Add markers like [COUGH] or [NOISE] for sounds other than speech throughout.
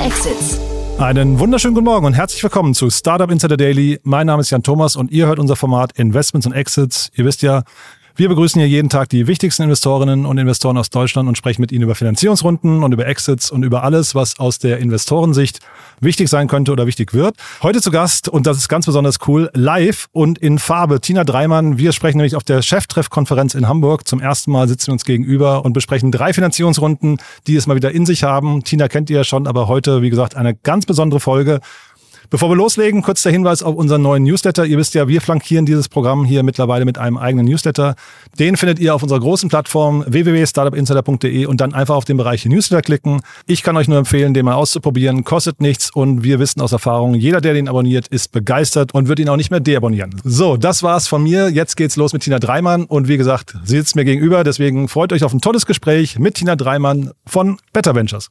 Exits. Einen wunderschönen guten Morgen und herzlich willkommen zu Startup Insider Daily. Mein Name ist Jan Thomas und ihr hört unser Format Investments und Exits. Ihr wisst ja, wir begrüßen hier jeden Tag die wichtigsten Investorinnen und Investoren aus Deutschland und sprechen mit ihnen über Finanzierungsrunden und über Exits und über alles, was aus der Investorensicht wichtig sein könnte oder wichtig wird. Heute zu Gast, und das ist ganz besonders cool, live und in Farbe, Tina Dreimann. Wir sprechen nämlich auf der Cheftreffkonferenz in Hamburg. Zum ersten Mal sitzen wir uns gegenüber und besprechen drei Finanzierungsrunden, die es mal wieder in sich haben. Tina kennt ihr ja schon, aber heute, wie gesagt, eine ganz besondere Folge. Bevor wir loslegen, kurz der Hinweis auf unseren neuen Newsletter. Ihr wisst ja, wir flankieren dieses Programm hier mittlerweile mit einem eigenen Newsletter. Den findet ihr auf unserer großen Plattform www.startupinsider.de und dann einfach auf den Bereich Newsletter klicken. Ich kann euch nur empfehlen, den mal auszuprobieren. Kostet nichts und wir wissen aus Erfahrung, jeder, der den abonniert, ist begeistert und wird ihn auch nicht mehr deabonnieren. So, das war's von mir. Jetzt geht's los mit Tina Dreimann und wie gesagt, sie sitzt mir gegenüber. Deswegen freut euch auf ein tolles Gespräch mit Tina Dreimann von Better Ventures.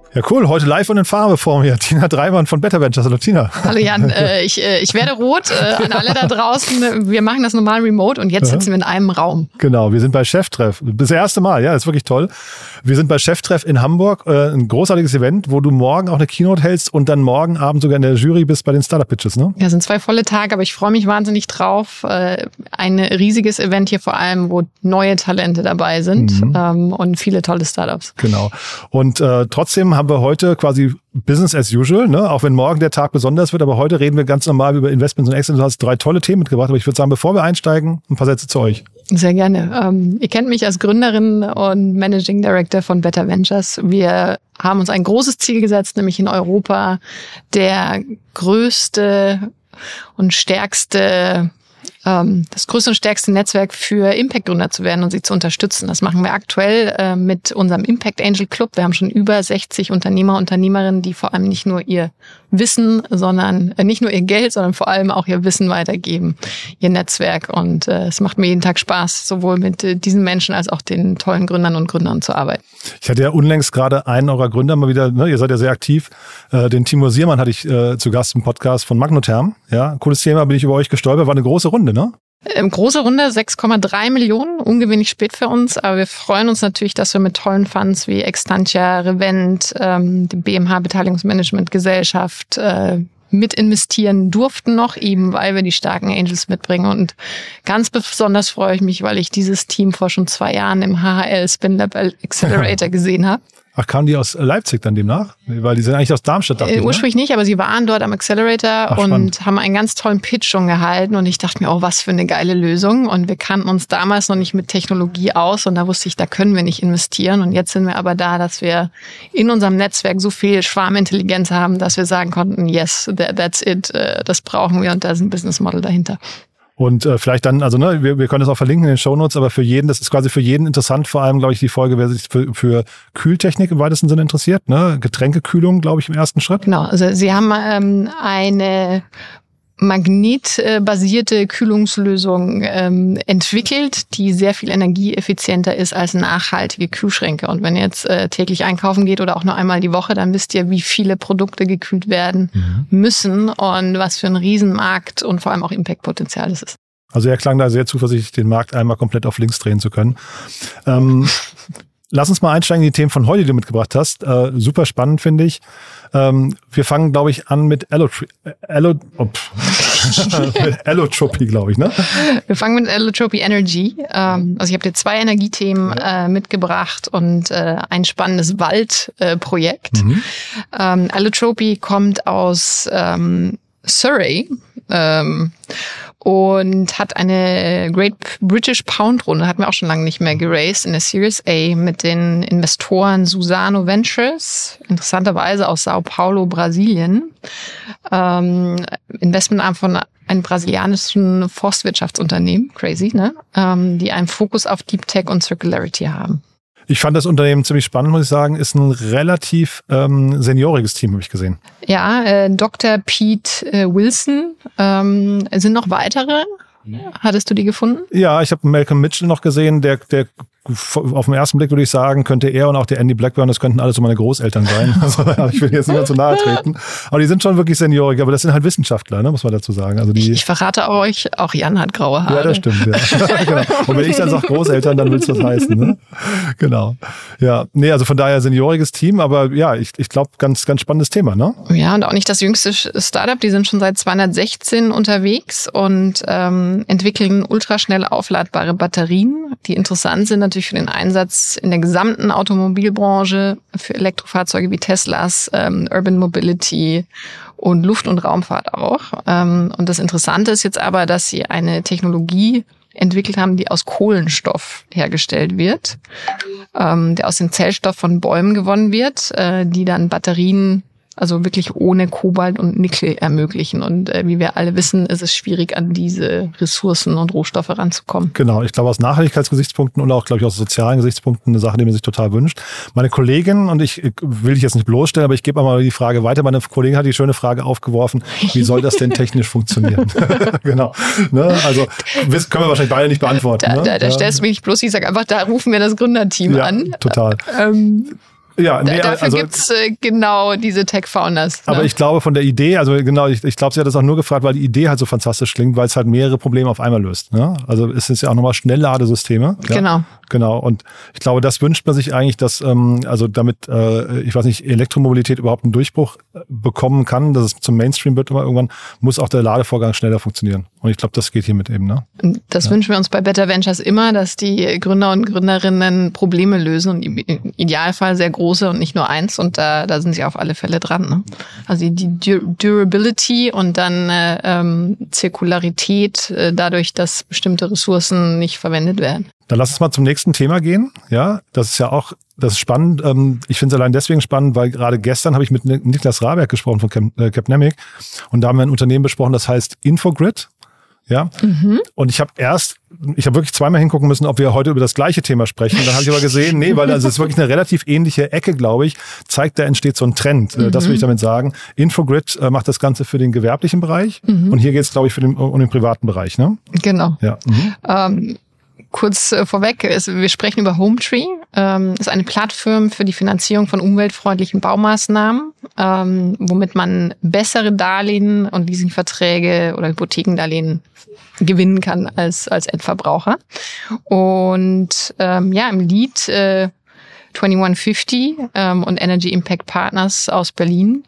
Ja, cool. Heute live und in Farbe vor mir. [LAUGHS] Tina Dreimann von Better Ventures. Hallo, Tina. Hallo, Jan. [LAUGHS] Äh, ich, äh, ich werde rot. Äh, an alle da draußen. Wir machen das normal remote und jetzt sitzen wir in einem Raum. Genau. Wir sind bei Cheftreff. Das erste Mal. Ja, ist wirklich toll. Wir sind bei Cheftreff in Hamburg. Äh, ein großartiges Event, wo du morgen auch eine Keynote hältst und dann morgen Abend sogar in der Jury bist bei den Startup Pitches, ne? Ja, sind zwei volle Tage, aber ich freue mich wahnsinnig drauf. Äh, ein riesiges Event hier vor allem, wo neue Talente dabei sind mhm. ähm, und viele tolle Startups. Genau. Und äh, trotzdem haben wir heute quasi Business as usual, ne? auch wenn morgen der Tag besonders wird. Aber heute reden wir ganz normal über Investments und Exits. Du hast drei tolle Themen mitgebracht. Aber ich würde sagen, bevor wir einsteigen, ein paar Sätze zu euch. Sehr gerne. Ähm, ihr kennt mich als Gründerin und Managing Director von Better Ventures. Wir haben uns ein großes Ziel gesetzt, nämlich in Europa der größte und stärkste das größte und stärkste Netzwerk für Impact-Gründer zu werden und sie zu unterstützen. Das machen wir aktuell äh, mit unserem Impact Angel Club. Wir haben schon über 60 Unternehmer, Unternehmerinnen, die vor allem nicht nur ihr Wissen, sondern äh, nicht nur ihr Geld, sondern vor allem auch ihr Wissen weitergeben, ihr Netzwerk. Und äh, es macht mir jeden Tag Spaß, sowohl mit diesen Menschen als auch den tollen Gründern und Gründern zu arbeiten. Ich hatte ja unlängst gerade einen eurer Gründer mal wieder, ne, ihr seid ja sehr aktiv, den Timur Siermann hatte ich zu Gast im Podcast von Magnotherm. Ja, cooles Thema, bin ich über euch gestolpert, war eine große Runde, ne? Ähm, große Runde, 6,3 Millionen, ungewöhnlich spät für uns, aber wir freuen uns natürlich, dass wir mit tollen Funds wie Extantia, Revent, ähm, dem BMH Beteiligungsmanagement Gesellschaft äh, mit investieren durften noch, eben weil wir die starken Angels mitbringen. Und ganz besonders freue ich mich, weil ich dieses Team vor schon zwei Jahren im HHL Spin Lab Accelerator [LAUGHS] gesehen habe. Ach, kamen die aus Leipzig dann demnach? Weil die sind eigentlich aus Darmstadt. Dachte äh, ne? ursprünglich ne? nicht, aber sie waren dort am Accelerator Ach, und spannend. haben einen ganz tollen Pitch schon gehalten. Und ich dachte mir, oh, was für eine geile Lösung. Und wir kannten uns damals noch nicht mit Technologie aus. Und da wusste ich, da können wir nicht investieren. Und jetzt sind wir aber da, dass wir in unserem Netzwerk so viel Schwarmintelligenz haben, dass wir sagen konnten, yes, that's it, äh, das brauchen wir. Und da ist ein Business Model dahinter. Und äh, vielleicht dann, also ne, wir, wir können das auch verlinken in den Shownotes, aber für jeden, das ist quasi für jeden interessant, vor allem, glaube ich, die Folge, wer sich für, für Kühltechnik im weitesten Sinne interessiert, ne? Getränkekühlung, glaube ich, im ersten Schritt. Genau, also Sie haben ähm, eine magnetbasierte Kühlungslösung ähm, entwickelt, die sehr viel energieeffizienter ist als nachhaltige Kühlschränke. Und wenn ihr jetzt äh, täglich einkaufen geht oder auch nur einmal die Woche, dann wisst ihr, wie viele Produkte gekühlt werden mhm. müssen und was für ein Riesenmarkt und vor allem auch Impactpotenzial das ist. Also er klang da sehr zuversichtlich, den Markt einmal komplett auf links drehen zu können. Ähm, lass uns mal einsteigen in die Themen von heute, die du mitgebracht hast. Äh, super spannend, finde ich. Ähm, wir fangen, glaube ich, an mit Allotri Allo oh, [LAUGHS] mit Allotropy, glaube ich, ne? Wir fangen mit Allotropy Energy. Ähm, also ich habe dir zwei Energiethemen äh, mitgebracht und äh, ein spannendes Waldprojekt. Äh, mhm. ähm, Allotropy kommt aus ähm, Surrey. Und hat eine Great British Pound Runde, hatten wir auch schon lange nicht mehr geraced, in der Series A mit den Investoren Susano Ventures, interessanterweise aus Sao Paulo, Brasilien, ähm, Investmentarm von einem brasilianischen Forstwirtschaftsunternehmen, crazy, ne? Ähm, die einen Fokus auf Deep Tech und Circularity haben. Ich fand das Unternehmen ziemlich spannend, muss ich sagen. Ist ein relativ ähm, senioriges Team, habe ich gesehen. Ja, äh, Dr. Pete äh, Wilson. Ähm, sind noch weitere? Hattest du die gefunden? Ja, ich habe Malcolm Mitchell noch gesehen, der, der auf den ersten Blick würde ich sagen, könnte er und auch der Andy Blackburn, das könnten alles so meine Großeltern sein. [LAUGHS] Also, ich will jetzt nicht mehr zu nahe treten. Aber die sind schon wirklich seniorig, aber das sind halt Wissenschaftler, ne, muss man dazu sagen. Also die, ich, ich verrate euch, auch Jan hat graue Haare. Ja, das stimmt, ja. [LAUGHS] genau. Und wenn ich dann sage Großeltern, dann willst du das heißen, ne? Genau. Ja, nee, also von daher senioriges Team, aber ja, ich, ich glaube, ganz, ganz spannendes Thema, ne? Ja, und auch nicht das jüngste Startup, die sind schon seit 216 unterwegs und ähm, entwickeln ultraschnell aufladbare Batterien, die interessant sind natürlich für den Einsatz in der gesamten Automobilbranche, für Elektrofahrzeuge wie Teslas, ähm, Urban Mobility und Luft- und Raumfahrt auch. Ähm, und das Interessante ist jetzt aber, dass sie eine Technologie entwickelt haben, die aus Kohlenstoff hergestellt wird, ähm, der aus dem Zellstoff von Bäumen gewonnen wird, äh, die dann Batterien also wirklich ohne Kobalt und Nickel ermöglichen. Und äh, wie wir alle wissen, ist es schwierig, an diese Ressourcen und Rohstoffe ranzukommen. Genau, ich glaube aus Nachhaltigkeitsgesichtspunkten und auch, glaube ich, aus sozialen Gesichtspunkten eine Sache, die man sich total wünscht. Meine Kollegin, und ich will dich jetzt nicht bloßstellen, aber ich gebe mal die Frage weiter. Meine Kollegin hat die schöne Frage aufgeworfen, wie soll das denn technisch funktionieren? [LAUGHS] [LAUGHS] genau. Ne? Also können wir wahrscheinlich beide nicht beantworten. Da, ne? da, da stellst du mich bloß, ich sage einfach, da rufen wir das Gründerteam ja, an. Total. Ähm, ja, nee, Dafür also, gibt's äh, genau diese Tech-Founders. Ne? Aber ich glaube von der Idee, also genau, ich, ich glaube, sie hat das auch nur gefragt, weil die Idee halt so fantastisch klingt, weil es halt mehrere Probleme auf einmal löst. Ne? Also es ist ja auch nochmal Schnellladesysteme. Ja? Genau. Genau. Und ich glaube, das wünscht man sich eigentlich, dass, ähm, also damit, äh, ich weiß nicht, Elektromobilität überhaupt einen Durchbruch äh, bekommen kann, dass es zum Mainstream wird immer irgendwann, muss auch der Ladevorgang schneller funktionieren. Und ich glaube, das geht hiermit eben. Ne? Das ja. wünschen wir uns bei Better Ventures immer, dass die Gründer und Gründerinnen Probleme lösen und im Idealfall sehr große und nicht nur eins. Und da, da sind sie auf alle Fälle dran. Ne? Also die Durability und dann äh, ähm, Zirkularität äh, dadurch, dass bestimmte Ressourcen nicht verwendet werden. Dann lass uns mal zum nächsten Thema gehen. Ja, das ist ja auch, das ist spannend. Ähm, ich finde es allein deswegen spannend, weil gerade gestern habe ich mit Niklas Raberg gesprochen von äh, Capnemic und da haben wir ein Unternehmen besprochen, das heißt Infogrid. Ja. Mhm. Und ich habe erst, ich habe wirklich zweimal hingucken müssen, ob wir heute über das gleiche Thema sprechen. Dann habe ich aber gesehen, nee, weil also es ist wirklich eine relativ ähnliche Ecke, glaube ich, zeigt, da entsteht so ein Trend. Mhm. Das will ich damit sagen. Infogrid äh, macht das Ganze für den gewerblichen Bereich mhm. und hier geht es, glaube ich, für den, um den privaten Bereich. Ne? Genau. Ja. Mhm. Ähm, kurz äh, vorweg, wir sprechen über Hometree. Ähm, ist eine Plattform für die Finanzierung von umweltfreundlichen Baumaßnahmen, ähm, womit man bessere Darlehen und Leasingverträge oder Hypothekendarlehen gewinnen kann als, als Endverbraucher. Und ähm, ja, im Lied äh, 2150 ähm, und Energy Impact Partners aus Berlin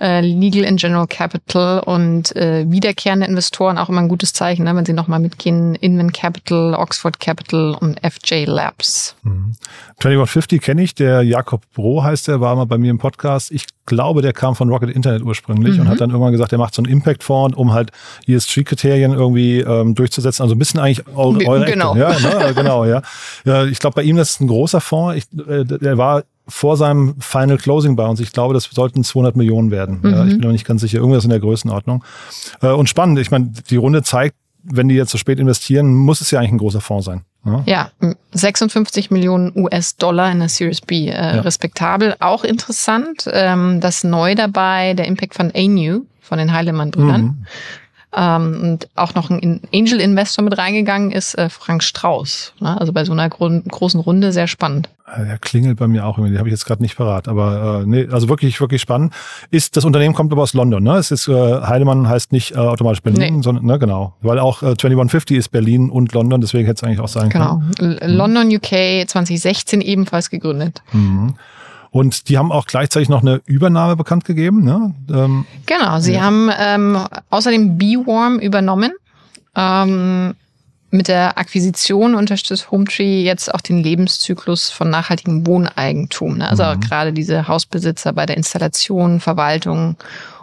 äh, Legal and General Capital und äh, wiederkehrende Investoren auch immer ein gutes Zeichen, ne, wenn sie nochmal mitgehen. Inman Capital, Oxford Capital und FJ Labs. Mhm. 2150 kenne ich, der Jakob Bro heißt der, war mal bei mir im Podcast. Ich glaube, der kam von Rocket Internet ursprünglich mhm. und hat dann irgendwann gesagt, er macht so einen Impact-Fonds, um halt ESG-Kriterien irgendwie ähm, durchzusetzen. Also ein bisschen eigentlich eure, eure genau. Ecke. Ja, ne? genau, ja. ja. Ich glaube, bei ihm das ist ein großer Fonds. Ich, äh, der war vor seinem Final Closing bei uns. Ich glaube, das sollten 200 Millionen werden. Mhm. Ja, ich bin noch nicht ganz sicher. Irgendwas in der Größenordnung. Äh, und spannend. Ich meine, die Runde zeigt, wenn die jetzt so spät investieren, muss es ja eigentlich ein großer Fonds sein. Ja, ja 56 Millionen US-Dollar in der Series B. Äh, ja. Respektabel. Auch interessant. Ähm, das neu dabei, der Impact von ANU, von den Heilemann-Brüdern. Mhm ähm, und auch noch ein Angel-Investor mit reingegangen ist, äh, Frank Strauß. Ne? Also bei so einer gro großen Runde sehr spannend. Der klingelt bei mir auch irgendwie, die habe ich jetzt gerade nicht parat. Aber äh, nee, also wirklich, wirklich spannend. Ist, das Unternehmen kommt aber aus London, ne? Es ist, äh, Heidemann heißt nicht äh, automatisch Berlin, nee. sondern, ne, genau. Weil auch äh, 2150 ist Berlin und London, deswegen hätte es eigentlich auch sein genau. können. Genau. London, UK 2016 ebenfalls gegründet. Mhm. Und die haben auch gleichzeitig noch eine Übernahme bekannt gegeben. Ne? Ähm, genau, sie ja. haben ähm, außerdem B-Warm übernommen. Ähm, mit der Akquisition unterstützt Hometree jetzt auch den Lebenszyklus von nachhaltigem Wohneigentum. Ne? Also mhm. gerade diese Hausbesitzer bei der Installation, Verwaltung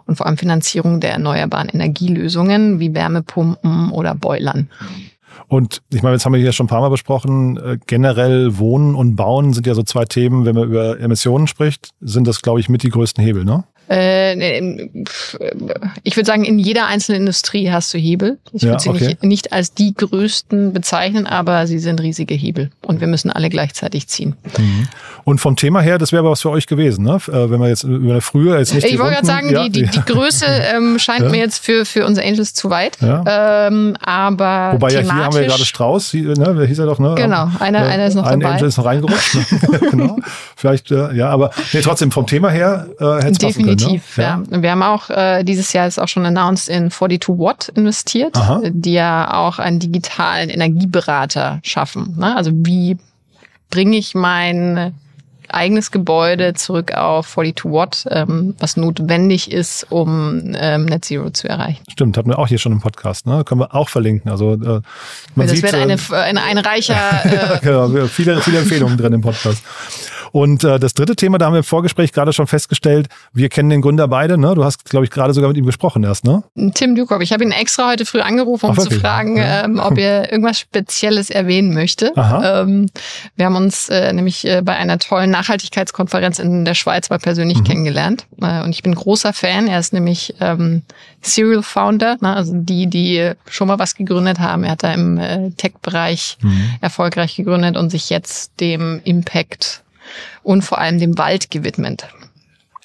und vor allem Finanzierung der erneuerbaren Energielösungen wie Wärmepumpen oder Boilern. Und ich meine, jetzt haben wir hier schon ein paar Mal besprochen, äh, generell Wohnen und Bauen sind ja so zwei Themen, wenn man über Emissionen spricht, sind das, glaube ich, mit die größten Hebel, ne? Äh, ich würde sagen, in jeder einzelnen Industrie hast du Hebel. Ich würde ja, sie okay. nicht, nicht als die größten bezeichnen, aber sie sind riesige Hebel und wir müssen alle gleichzeitig ziehen. Mhm. Und vom Thema her, das wäre aber was für euch gewesen, ne? Äh, wenn wir jetzt über eine frühe jetzt nicht. Ich wollte gerade sagen, ja, die, die, die Größe ähm, scheint ja. mir jetzt für, für unsere Angels zu weit. Ja. Ähm, aber Wobei ja hier haben wir gerade Strauß, ne? Wer hieß er doch, ne? Genau, einer, einer ist noch ein dabei. Ein Angel ist noch reingerutscht. Ne? [LAUGHS] [LAUGHS] genau. Vielleicht, äh, ja, aber nee, trotzdem vom Thema her äh, hätte es Definitiv, können, ne? ja. Wir haben auch äh, dieses Jahr ist auch schon announced in 42 Watt investiert, Aha. die ja auch einen digitalen Energieberater schaffen. Ne? Also wie bringe ich mein eigenes Gebäude zurück auf 42 Watt, ähm, was notwendig ist, um ähm, Net Zero zu erreichen. Stimmt, hatten wir auch hier schon im Podcast, ne? Können wir auch verlinken. Also äh, man das sieht, wird eine, äh, eine, ein reicher. [LAUGHS] Äh, genau, viele, viele Empfehlungen drin im Podcast. Und äh, das dritte Thema, da haben wir im Vorgespräch gerade schon festgestellt, wir kennen den Gründer beide, ne? Du hast, glaube ich, gerade sogar mit ihm gesprochen erst, ne? Tim Dukop. Ich habe ihn extra heute früh angerufen, um Ach, zu fragen, ja. ähm, ob er irgendwas Spezielles erwähnen möchte. Ähm, wir haben uns äh, nämlich äh, bei einer tollen Nachhaltigkeitskonferenz in der Schweiz mal persönlich mhm. kennengelernt. Äh, und ich bin großer Fan. Er ist nämlich ähm, Serial Founder, ne? also die, die schon mal was gegründet haben. Er hat da im äh, Tech-Bereich mhm. erfolgreich gegründet und sich jetzt dem Impact und vor allem dem Wald gewidmet.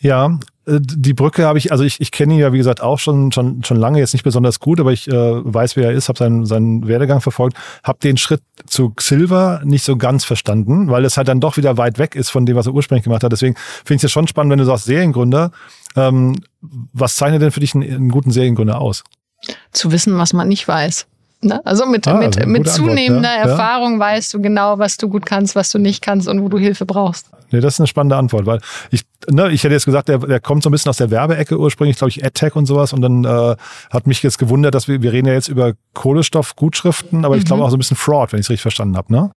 Ja, äh, die Brücke habe ich, also ich, ich kenne ihn ja wie gesagt auch schon schon schon lange, jetzt nicht besonders gut, aber ich äh, weiß, wer er ist, habe seinen, seinen Werdegang verfolgt, habe den Schritt zu Silver nicht so ganz verstanden, weil es halt dann doch wieder weit weg ist von dem, was er ursprünglich gemacht hat. Deswegen finde ich es schon spannend, wenn du sagst Seriengründer. Ähm, was zeichnet denn für dich einen, einen guten Seriengründer aus? Zu wissen, was man nicht weiß. Ne? Also mit, ah, mit, mit zunehmender Antwort, ja. Erfahrung weißt du genau, was du gut kannst, was du nicht kannst und wo du Hilfe brauchst. Nee, das ist eine spannende Antwort, weil ich, ne, ich hätte jetzt gesagt, der, der kommt so ein bisschen aus der Werbeecke ursprünglich, glaube ich, AdTech und sowas. Und dann äh, hat mich jetzt gewundert, dass wir, wir reden ja jetzt über Kohlenstoffgutschriften, aber mhm. ich glaube auch so ein bisschen Fraud, wenn ich es richtig verstanden habe, ne?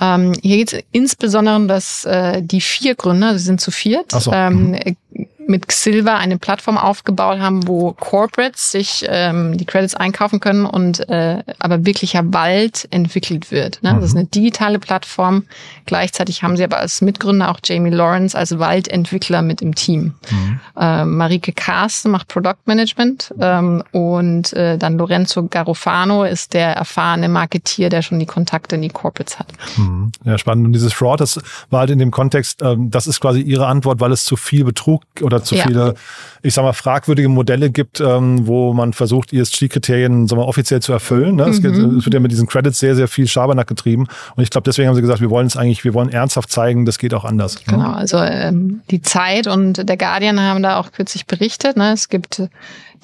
Ähm, hier geht es insbesondere, dass äh, die vier Gründer, sie sind zu viert, so. ähm, mhm mit Xilva eine Plattform aufgebaut haben, wo Corporates sich ähm, die Credits einkaufen können und äh, aber wirklicher Wald entwickelt wird. Ne? Mhm. Das ist eine digitale Plattform. Gleichzeitig haben sie aber als Mitgründer auch Jamie Lawrence als Waldentwickler mit im Team. Mhm. Äh, Marike Carsten macht Product Management ähm, und äh, dann Lorenzo Garofano ist der erfahrene Marketier, der schon die Kontakte in die Corporates hat. Mhm. Ja, spannend. Und dieses Fraud, das war halt in dem Kontext, ähm, das ist quasi ihre Antwort, weil es zu viel Betrug oder zu ja. viele, ich sag mal, fragwürdige Modelle gibt, ähm, wo man versucht, ESG-Kriterien offiziell zu erfüllen. Ne? Mhm. Es, geht, es, wird ja mit diesen Credits sehr, sehr viel Schabernack getrieben. Und ich glaube, deswegen haben sie gesagt, wir wollen es eigentlich, wir wollen ernsthaft zeigen, das geht auch anders. Ne? Genau, also ähm, die Zeit und der Guardian haben da auch kürzlich berichtet. Ne? Es gibt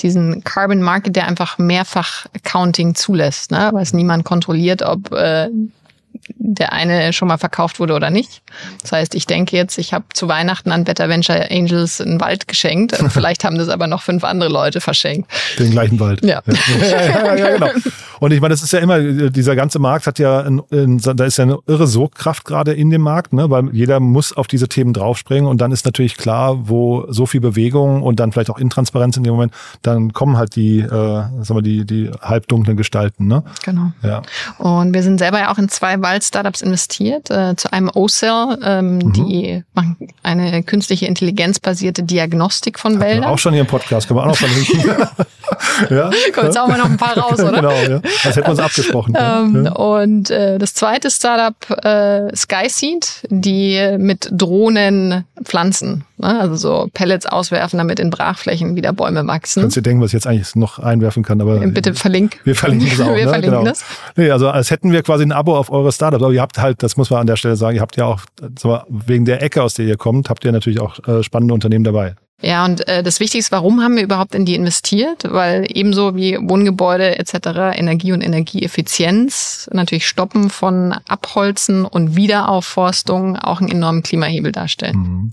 diesen Carbon Market, der einfach mehrfach Accounting zulässt, ne? weil es niemand kontrolliert, ob äh, der eine schon mal verkauft wurde oder nicht. Das heißt, ich denke jetzt, ich habe zu Weihnachten an Better Venture Angels einen Wald geschenkt. [LAUGHS] Vielleicht haben das aber noch fünf andere Leute verschenkt. Den gleichen Wald. [LAUGHS] Ja. ja, ja, ja genau. Und ich meine, das ist ja immer, dieser ganze Markt hat ja, ein, ein, da ist ja eine irre Sogkraft gerade in dem Markt, ne? weil jeder muss auf diese Themen draufspringen und dann ist natürlich klar, wo so viel Bewegung und dann vielleicht auch Intransparenz in dem Moment, dann kommen halt die, äh, sagen wir, die, die halbdunklen Gestalten. Ne? Genau. Ja. Und wir sind selber ja auch in zwei Wald-Startups investiert, äh, zu einem O-Cell, ähm, mhm. die machen eine künstliche Intelligenz-basierte Diagnostik von Wäldern. Auch schon hier im Podcast, können wir auch noch verlinken. [LAUGHS] [LAUGHS] ja. Kommt jetzt auch mal noch ein paar raus, oder? genau, ja. Das hätten wir uns abgesprochen. ähm, ja. Und äh, das zweite Startup äh, Skyseed, die mit Drohnen pflanzen. Ne? Also so Pellets auswerfen, damit in Brachflächen wieder Bäume wachsen. Kannst du denken, was ich jetzt eigentlich noch einwerfen kann, aber. Bitte verlink. Wir verlinken das auch. [LAUGHS] wir ne? verlinken genau. das. Nee, also als hätten wir quasi ein Abo auf eure Startups. Aber ihr habt halt, das muss man an der Stelle sagen, ihr habt ja auch, wegen der Ecke, aus der ihr kommt, habt ihr natürlich auch äh, spannende Unternehmen dabei. Ja, und äh, das Wichtigste, warum haben wir überhaupt in die investiert? Weil ebenso wie Wohngebäude etc. Energie und Energieeffizienz natürlich Stoppen von Abholzen und Wiederaufforstung auch einen enormen Klimahebel darstellen. Mhm.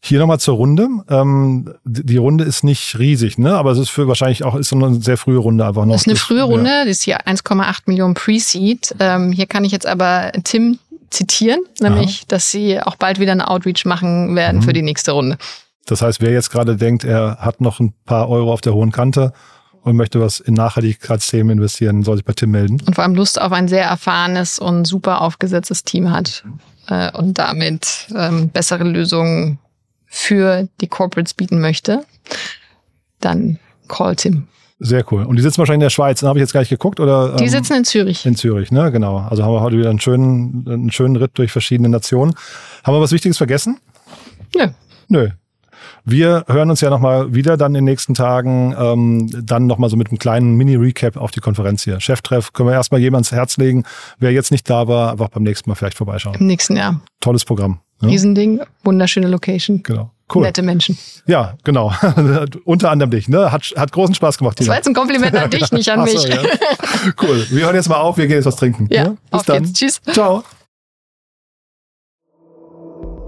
Hier nochmal zur Runde. Ähm, die Runde ist nicht riesig, ne? Aber es ist für wahrscheinlich auch ist eine sehr frühe Runde einfach noch. Das ist eine frühe Runde, ja. das ist hier 1,8 Millionen Pre-Seed. Ähm, hier kann ich jetzt aber Tim zitieren, nämlich, Aha. dass sie auch bald wieder eine Outreach machen werden mhm. für die nächste Runde. Das heißt, wer jetzt gerade denkt, er hat noch ein paar Euro auf der hohen Kante und möchte was in Nachhaltigkeitsthemen investieren, soll sich bei Tim melden. Und vor allem Lust auf ein sehr erfahrenes und super aufgesetztes Team hat äh, und damit ähm, bessere Lösungen für die Corporates bieten möchte, dann call Tim. Sehr cool. Und die sitzen wahrscheinlich in der Schweiz, habe ich jetzt gleich geguckt, oder? Die ähm, sitzen in Zürich. In Zürich, ne? Genau. Also haben wir heute wieder einen schönen, einen schönen Ritt durch verschiedene Nationen. Haben wir was Wichtiges vergessen? Nö. Nö. Wir hören uns ja nochmal wieder dann in den nächsten Tagen, ähm, dann nochmal so mit einem kleinen Mini-Recap auf die Konferenz hier. Cheftreff können wir erstmal jedem ans Herz legen. Wer jetzt nicht da war, einfach beim nächsten Mal vielleicht vorbeischauen. Im nächsten Jahr. Tolles Programm. Ja? Riesending, wunderschöne Location. Genau. Cool. Nette Menschen. Ja, genau. [LAUGHS] Unter anderem dich. Ne? Hat, hat großen Spaß gemacht. Tina. Das war jetzt ein Kompliment an [LAUGHS] dich, nicht an mich. So, ja. Cool. Wir hören jetzt mal auf. Wir gehen jetzt was trinken. Ja, Bis auf dann. Geht's. Tschüss. Ciao.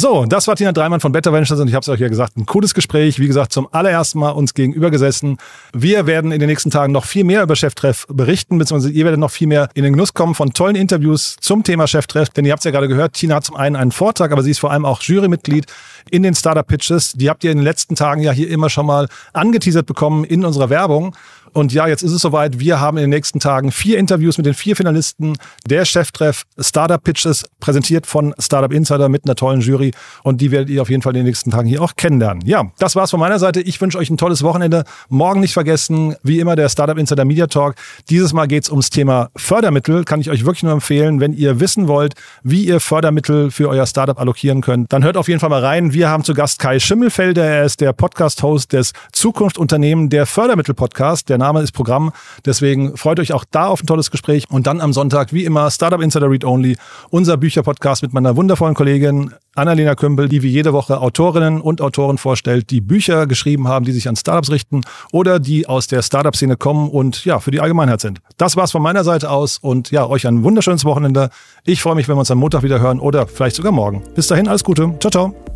So, das war Tina Dreimann von Better Ventures und ich habe es euch ja gesagt, ein cooles Gespräch. Wie gesagt, zum allerersten Mal uns gegenüber gesessen. Wir werden in den nächsten Tagen noch viel mehr über Cheftreff berichten, beziehungsweise ihr werdet noch viel mehr in den Genuss kommen von tollen Interviews zum Thema Cheftreff. Denn ihr habt es ja gerade gehört, Tina hat zum einen einen Vortrag, aber sie ist vor allem auch Jurymitglied in den Startup Pitches. Die habt ihr in den letzten Tagen ja hier immer schon mal angeteasert bekommen in unserer Werbung. Und ja, jetzt ist es soweit. Wir haben in den nächsten Tagen vier Interviews mit den vier Finalisten der Cheftreff Startup Pitches, präsentiert von Startup Insider mit einer tollen Jury. Und die werdet ihr auf jeden Fall in den nächsten Tagen hier auch kennenlernen. Ja, das war's von meiner Seite. Ich wünsche euch ein tolles Wochenende. Morgen nicht vergessen, wie immer, der Startup Insider Media Talk. Dieses Mal geht's ums Thema Fördermittel. Kann ich euch wirklich nur empfehlen, wenn ihr wissen wollt, wie ihr Fördermittel für euer Startup allokieren könnt, dann hört auf jeden Fall mal rein. Wir haben zu Gast Kai Schimmelfelder. Er ist der Podcast-Host des Zukunftsunternehmen der Fördermittel-Podcast. Der Name ist Programm. Deswegen freut euch auch da auf ein tolles Gespräch. Und dann am Sonntag, wie immer, Startup Insider Read Only, unser Bücherpodcast mit meiner wundervollen Kollegin Annalena Kümpel, die wie jede Woche Autorinnen und Autoren vorstellt, die Bücher geschrieben haben, die sich an Startups richten oder die aus der Startup-Szene kommen und ja, für die Allgemeinheit sind. Das war's von meiner Seite aus und ja, euch ein wunderschönes Wochenende. Ich freue mich, wenn wir uns am Montag wieder hören oder vielleicht sogar morgen. Bis dahin, alles Gute. Ciao, ciao.